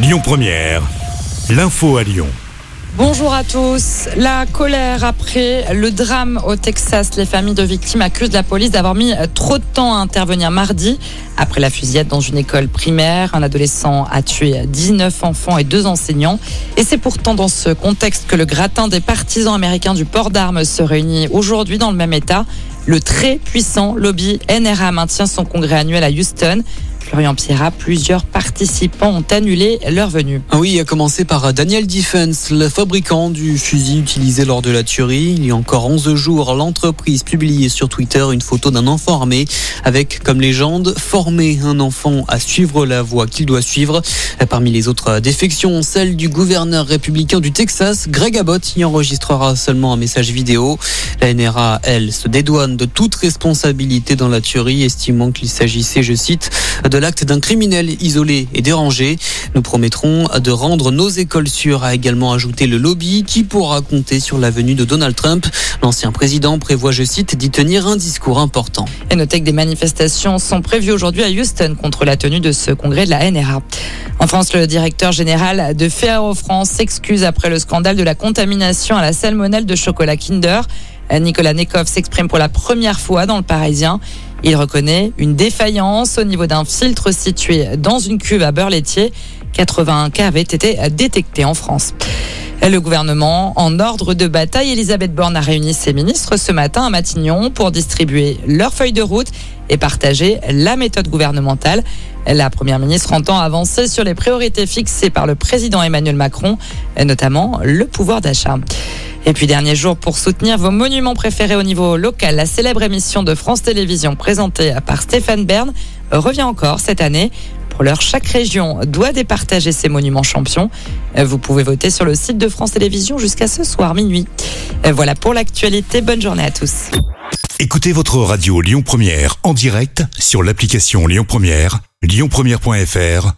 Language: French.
Lyon Première, l'info à Lyon. Bonjour à tous. La colère après le drame au Texas. Les familles de victimes accusent la police d'avoir mis trop de temps à intervenir mardi. Après la fusillade dans une école primaire, un adolescent a tué 19 enfants et deux enseignants. Et c'est pourtant dans ce contexte que le gratin des partisans américains du port d'armes se réunit aujourd'hui dans le même état. Le très puissant lobby NRA maintient son congrès annuel à Houston. Florian Pierra, plusieurs participants ont annulé leur venue. Ah oui, à commencer par Daniel Defense, le fabricant du fusil utilisé lors de la tuerie. Il y a encore 11 jours, l'entreprise publiait sur Twitter une photo d'un enfant armé avec comme légende former un enfant à suivre la voie qu'il doit suivre. Parmi les autres défections, celle du gouverneur républicain du Texas, Greg Abbott, y enregistrera seulement un message vidéo. La NRA, elle, se dédouane de toute responsabilité dans la tuerie, estimant qu'il s'agissait, je cite, de l'acte d'un criminel isolé et dérangé. Nous promettrons de rendre nos écoles sûres, a également ajouté le lobby qui pourra compter sur la venue de Donald Trump. L'ancien président prévoit, je cite, d'y tenir un discours important. Et notez que des manifestations sont prévues aujourd'hui à Houston contre la tenue de ce congrès de la NRA. En France, le directeur général de Ferrero France s'excuse après le scandale de la contamination à la salmonelle de chocolat Kinder. Nicolas Nekov s'exprime pour la première fois dans le Parisien. Il reconnaît une défaillance au niveau d'un filtre situé dans une cuve à beurre laitier. 81 cas avaient été détectés en France. Le gouvernement, en ordre de bataille, Elisabeth Borne a réuni ses ministres ce matin à Matignon pour distribuer leurs feuilles de route et partager la méthode gouvernementale. La première ministre entend avancer sur les priorités fixées par le président Emmanuel Macron, notamment le pouvoir d'achat. Et puis dernier jour pour soutenir vos monuments préférés au niveau local, la célèbre émission de France Télévisions présentée par Stéphane Bern revient encore cette année. Pour l'heure, chaque région doit départager ses monuments champions. Vous pouvez voter sur le site de France Télévisions jusqu'à ce soir minuit. Voilà pour l'actualité. Bonne journée à tous. Écoutez votre radio Lyon Première en direct sur l'application Lyon Première, lyonpremière.fr